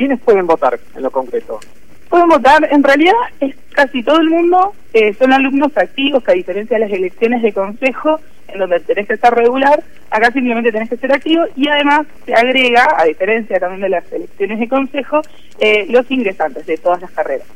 ¿quiénes pueden votar en lo concreto? Pueden votar, en realidad es casi todo el mundo, eh, son alumnos activos, que a diferencia de las elecciones de consejo, en donde tenés que estar regular, acá simplemente tenés que ser activo y además se agrega, a diferencia también de las elecciones de consejo, eh, los ingresantes de todas las carreras.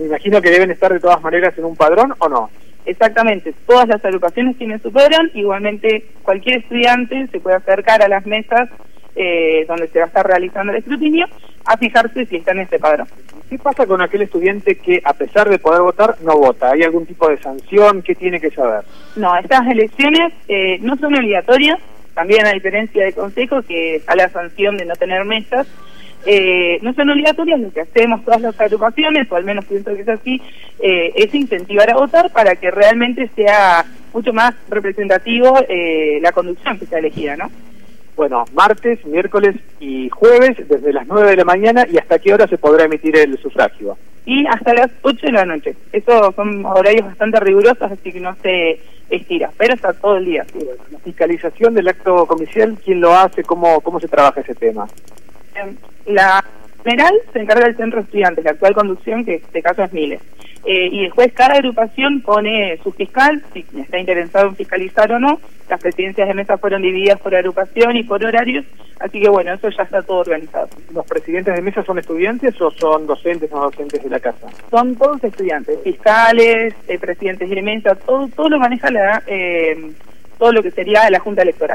Me imagino que deben estar de todas maneras en un padrón o no. Exactamente, todas las agrupaciones tienen su padrón, igualmente cualquier estudiante se puede acercar a las mesas eh, donde se va a estar realizando el escrutinio a fijarse si está en ese padrón. ¿Qué pasa con aquel estudiante que a pesar de poder votar no vota? ¿Hay algún tipo de sanción? ¿Qué tiene que saber? No, estas elecciones eh, no son obligatorias, también a diferencia de consejo que a la sanción de no tener mesas, eh, no son obligatorias, lo que hacemos todas las agrupaciones, o al menos pienso que es así, eh, es incentivar a votar para que realmente sea mucho más representativo eh, la conducción que sea elegida, ¿no? Bueno, martes, miércoles y jueves desde las 9 de la mañana y hasta qué hora se podrá emitir el sufragio. Y hasta las 8 de la noche. Esos son horarios bastante rigurosos, así que no se estira, pero está todo el día. la fiscalización del acto comicial, ¿quién lo hace? ¿Cómo, cómo se trabaja ese tema? La general se encarga del centro de estudiantes, la actual conducción, que en este caso es Miles. Eh, y después cada agrupación pone su fiscal, si está interesado en fiscalizar o no. Las presidencias de mesa fueron divididas por agrupación y por horarios, así que bueno, eso ya está todo organizado. ¿Los presidentes de mesa son estudiantes o son docentes o docentes de la casa? Son todos estudiantes, fiscales, eh, presidentes de mesa, todo, todo lo maneja la, eh, todo lo que sería la Junta Electoral.